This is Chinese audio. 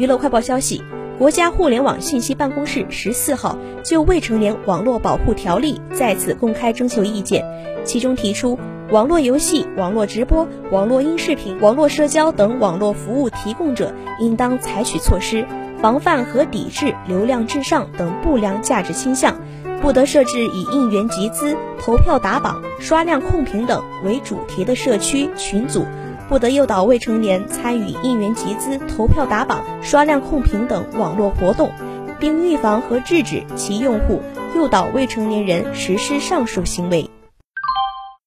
娱乐快报消息，国家互联网信息办公室十四号就《未成年网络保护条例》再次公开征求意见，其中提出，网络游戏、网络直播、网络音视频、网络社交等网络服务提供者应当采取措施，防范和抵制流量至上等不良价值倾向，不得设置以应援集资、投票打榜、刷量控评等为主题的社区群组。不得诱导未成年参与应援集资、投票打榜、刷量控评等网络活动，并预防和制止其用户诱导未成年人实施上述行为。